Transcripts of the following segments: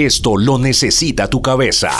Esto lo necesita tu cabeza.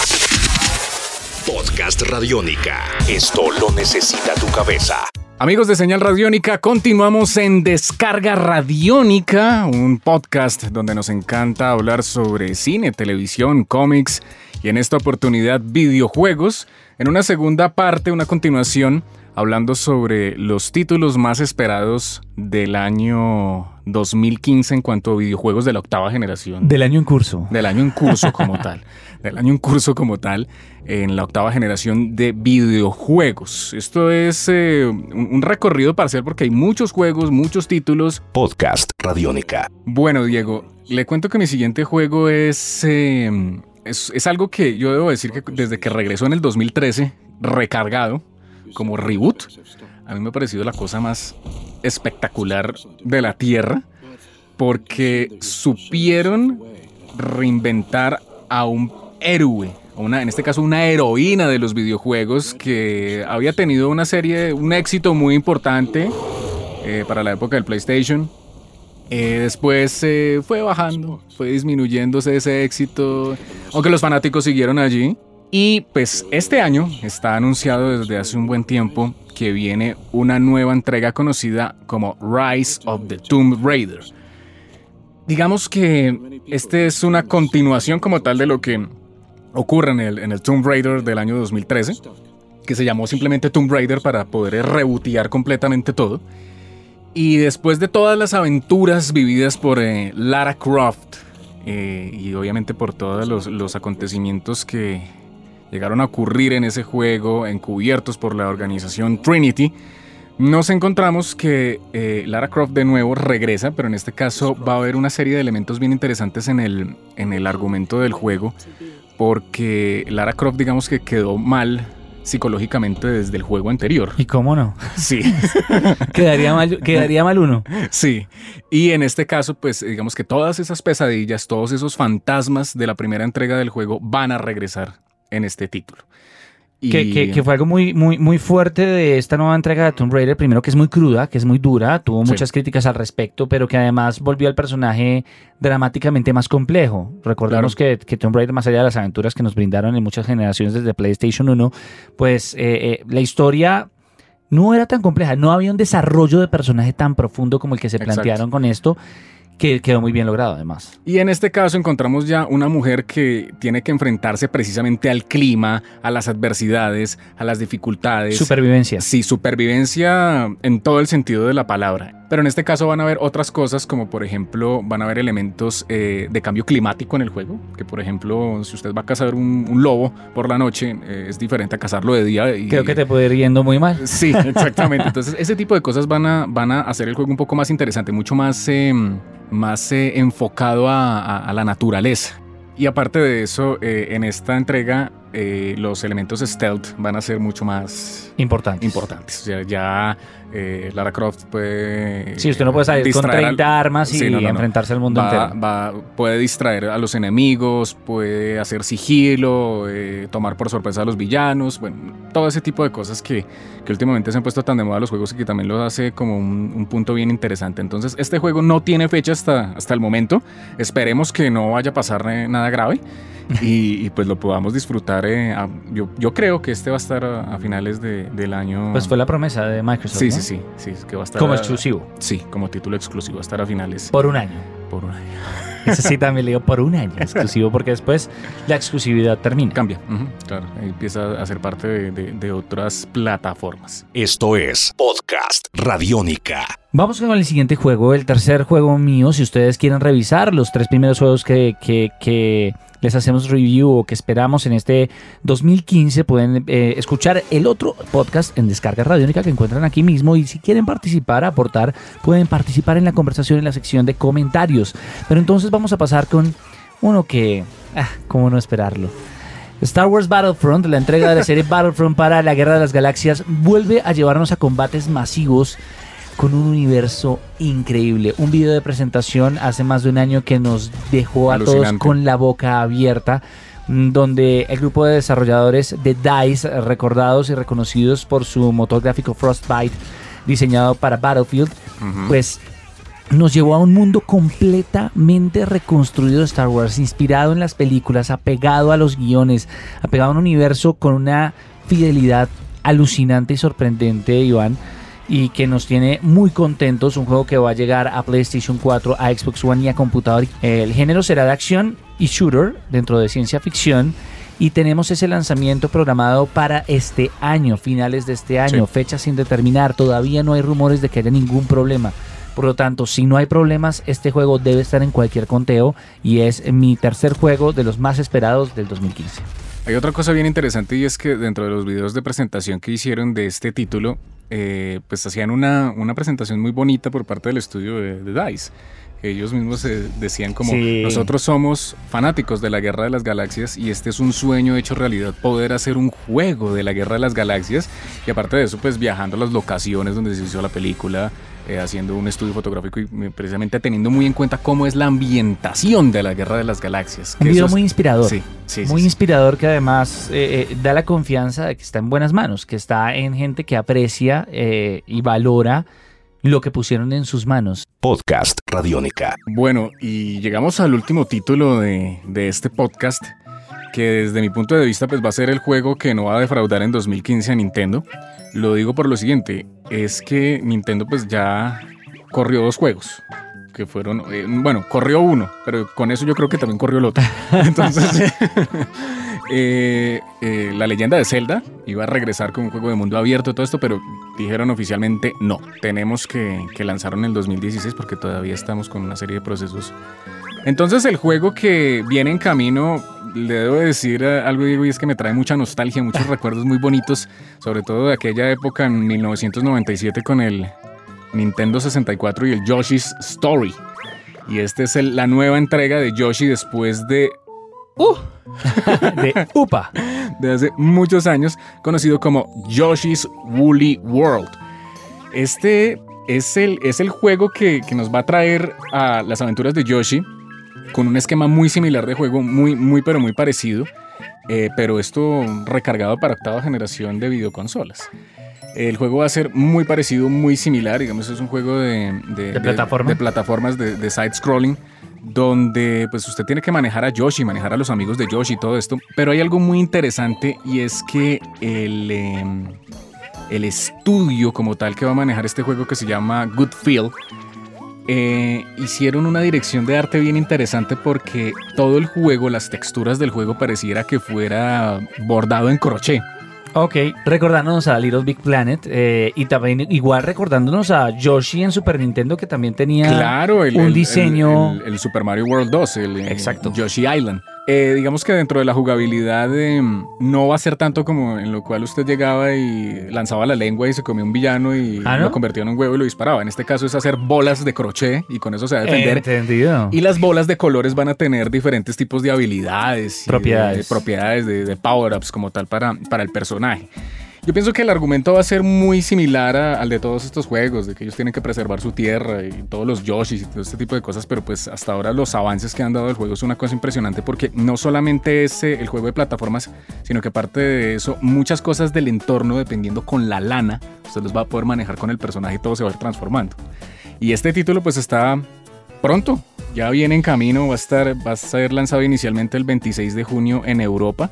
Podcast Radiónica. Esto lo necesita tu cabeza. Amigos de Señal Radiónica, continuamos en Descarga Radiónica, un podcast donde nos encanta hablar sobre cine, televisión, cómics y en esta oportunidad videojuegos. En una segunda parte, una continuación, hablando sobre los títulos más esperados del año 2015 en cuanto a videojuegos de la octava generación. Del año en curso. Del año en curso como tal. Del año en curso como tal en la octava generación de videojuegos. Esto es eh, un recorrido parcial porque hay muchos juegos, muchos títulos. Podcast Radiónica. Bueno, Diego, le cuento que mi siguiente juego es, eh, es, es algo que yo debo decir que desde que regresó en el 2013, recargado, como reboot, a mí me ha parecido la cosa más espectacular de la Tierra, porque supieron reinventar a un héroe, una, en este caso una heroína de los videojuegos que había tenido una serie, un éxito muy importante eh, para la época del PlayStation. Eh, después fue bajando, fue disminuyéndose ese éxito, aunque los fanáticos siguieron allí. Y pues este año está anunciado desde hace un buen tiempo que viene una nueva entrega conocida como Rise of the Tomb Raider. Digamos que este es una continuación como tal de lo que ocurre en el, en el Tomb Raider del año 2013, que se llamó simplemente Tomb Raider para poder rebotear completamente todo. Y después de todas las aventuras vividas por eh, Lara Croft eh, y obviamente por todos los, acontecimientos que, llegaron a ocurrir en ese juego, encubiertos por la organización Trinity, nos encontramos que eh, Lara Croft de nuevo regresa, pero en este caso va a haber una serie de elementos bien interesantes en el, en el argumento del juego, porque Lara Croft digamos que quedó mal psicológicamente desde el juego anterior. ¿Y cómo no? Sí. quedaría, mal, quedaría mal uno. Sí. Y en este caso, pues digamos que todas esas pesadillas, todos esos fantasmas de la primera entrega del juego van a regresar en este título. Y... Que, fue algo muy, muy, muy fuerte de esta nueva entrega de Tomb Raider. Primero que es muy cruda, que es muy dura, tuvo muchas críticas al respecto, pero que además volvió al personaje dramáticamente más complejo. Recordemos que, que, Tomb Raider, más allá de las aventuras que nos brindaron en muchas generaciones desde PlayStation 1, pues eh, eh, la historia no era tan compleja, no había un desarrollo de personaje tan profundo como el que se plantearon con esto que quedó muy bien logrado además. Y en este caso encontramos ya una mujer que tiene que enfrentarse precisamente al clima, a las adversidades, a las dificultades. Supervivencia. Sí, supervivencia en todo el sentido de la palabra. Pero en este caso van a haber otras cosas como por ejemplo van a haber elementos eh, de cambio climático en el juego, que por ejemplo si usted va a cazar un, lobo por la noche eh, es diferente a cazarlo de día. Y, Creo que te puede ir yendo muy mal. Sí, exactamente. Entonces ese tipo de cosas van a, van a hacer el juego un poco más interesante, mucho más... Em, más eh, enfocado a, la naturaleza. Y aparte de eso, eh, en esta entrega eh, los elementos stealth van a ser mucho más importantes. importantes. O sea, ya eh, Lara Croft puede. Sí, usted no puede salir con 30 armas y enfrentarse al mundo entero. puede distraer a los enemigos, puede hacer sigilo, eh, tomar por sorpresa a los villanos. Bueno, todo ese tipo de cosas que, que, últimamente se han puesto tan de moda los juegos y que también lo hace como un, un, punto bien interesante. Entonces, este juego no tiene fecha hasta, hasta el momento. Esperemos que no vaya a pasar nada grave y, pues lo podamos disfrutar. Eh, yo, yo, creo que este va a estar a, finales de, del año. Pues fue la promesa de Microsoft. Sí, sí, sí, sí, que va a estar como exclusivo. Sí, como título exclusivo, va a estar a finales. Por un año. Por un año. Ese sí también le digo por un año exclusivo, porque después la exclusividad termina. Cambia, claro, empieza a ser parte de, de, de otras plataformas. Esto es Podcast Radiónica. Vamos con el siguiente juego, el tercer juego mío. Si ustedes quieren revisar los tres primeros juegos que, que, que les hacemos review o que esperamos en este 2015, pueden eh, escuchar el otro podcast en Descarga Radiónica que encuentran aquí mismo y si quieren participar, aportar, pueden participar en la conversación en la sección de comentarios. Pero entonces vamos a pasar con uno que, ah, cómo no esperarlo. Star Wars Battlefront, la entrega de la serie Battlefront para la Guerra de las Galaxias, vuelve a llevarnos a combates masivos con un universo increíble. Un video de presentación hace más de un año que nos dejó a todos con la boca abierta mm, donde el grupo de desarrolladores de DICE, recordados y reconocidos por su motor gráfico Frostbite, diseñado para Battlefield, pues nos llevó a un mundo completamente reconstruido de Star Wars, inspirado en las películas, apegado a los guiones, apegado a un universo con una fidelidad alucinante y sorprendente, Iván, y que nos tiene muy contentos. Un juego que va a llegar a PlayStation 4, a Xbox One y a computador. El género será de acción y shooter dentro de ciencia ficción. Y tenemos ese lanzamiento programado para este año, finales de este año, fecha sin determinar. Todavía no hay rumores de que haya ningún problema. Por lo tanto, si no hay problemas, este juego debe estar en cualquier conteo y es mi tercer juego de los más esperados del 2015. Hay otra cosa bien interesante y es que dentro de los videos de presentación que hicieron de este título, eh, pues hacían una, una, presentación muy bonita por parte del estudio de, de DICE. Ellos mismos decían como nosotros somos fanáticos de la Guerra de las Galaxias y este es un sueño hecho realidad poder hacer un juego de la Guerra de las Galaxias y aparte de eso pues viajando a las locaciones donde se hizo la película eh, haciendo un estudio fotográfico y precisamente teniendo muy en cuenta cómo es la ambientación de la Guerra de las Galaxias. Un video muy inspirador. Sí, sí, muy inspirador que además eh, eh, da la confianza de que está en buenas manos, que está en gente que aprecia y valora lo que pusieron en sus manos. Podcast Radiónica. Bueno, y llegamos al último título de, este podcast, que desde mi punto de vista pues va a ser el juego que no va a defraudar en 2015 a Nintendo. Lo digo por lo siguiente, es que Nintendo pues ya corrió dos juegos que fueron, eh, bueno, corrió uno, pero con eso yo creo que también corrió el otro. Entonces, Eh, eh, la leyenda de Zelda iba a regresar con un juego de mundo abierto todo esto, pero dijeron oficialmente no, tenemos que, que lanzarlo en el 2016 porque todavía estamos con una serie de procesos. Entonces el juego que viene en camino, le debo decir algo y es que me trae mucha nostalgia, muchos recuerdos muy bonitos, sobre todo de aquella época en 1997 con el Nintendo 64 y el Yoshi's Story. Y esta es la nueva entrega de Yoshi después de Uh. de UPA. De hace muchos años, conocido como Yoshi's Woolly World. Este es el, es el juego que, nos va a traer a las aventuras de Yoshi con un esquema muy similar de juego, muy, muy pero muy parecido, eh, pero esto recargado para octava generación de videoconsolas. El juego va a ser muy parecido, muy similar, digamos, es un juego de, de, plataformas de side-scrolling donde pues usted tiene que manejar a Yoshi, manejar a los amigos de Yoshi y todo esto, pero hay algo muy interesante y es que el, em, el estudio como tal que va a manejar este juego que se llama Good Feel, eh, hicieron una dirección de arte bien interesante porque todo el juego, las texturas del juego pareciera que fuera bordado en crochet. Ok, recordándonos a Little Big Planet eh, y también igual recordándonos a Yoshi en Super Nintendo que también tenía claro, un diseño. El, Super Mario World 2, el, Exacto. Yoshi Island. Eh, digamos que dentro de la jugabilidad em, no va a ser tanto como en lo cual usted llegaba y lanzaba la lengua y se comía un villano y ¿Ah, lo convertía en un huevo y lo disparaba. En este caso es hacer bolas de crochet y con eso se va a defender. Entendido. Y las bolas de colores van a tener diferentes tipos de habilidades. Propiedades. De, propiedades, de, de power-ups como tal para, para el personaje. Yo pienso que el argumento va a ser muy similar al de todos estos juegos, de que ellos tienen que preservar su tierra y todos los Yoshis y todo este tipo de cosas, pero pues hasta ahora los avances que han dado el juego es una cosa impresionante porque no solamente es eh, el juego de plataformas, sino que aparte de eso, muchas cosas del entorno, dependiendo con la lana, usted los va a poder manejar con el personaje y todo se va a ir transformando. Y este título pues está pronto, ya viene en camino, va a, estar, va a ser lanzado inicialmente el 26 de junio en Europa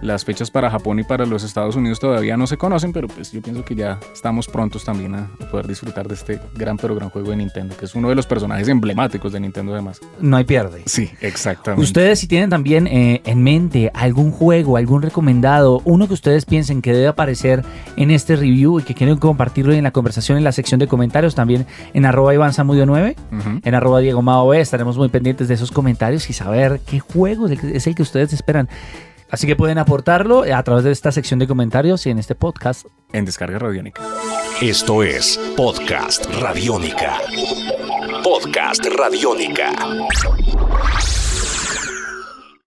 las fechas para Japón y para los Estados Unidos todavía no se conocen, pero pues yo pienso que ya estamos prontos también a poder disfrutar de este gran pero gran juego de Nintendo, que es uno de los personajes emblemáticos de Nintendo además. No hay pierde. Sí, exactamente. Ustedes si tienen también eh, en mente algún juego, algún recomendado, uno que ustedes piensen que debe aparecer en este review y que quieren compartirlo en la conversación en la sección de comentarios, también en arroba Iván 9, en arroba Diego Mao estaremos muy pendientes de esos comentarios y saber qué juego es el que ustedes esperan. Así que pueden aportarlo a través de esta sección de comentarios y en este podcast. En Descarga Radiónica. Esto es Podcast Radiónica. Podcast Radiónica.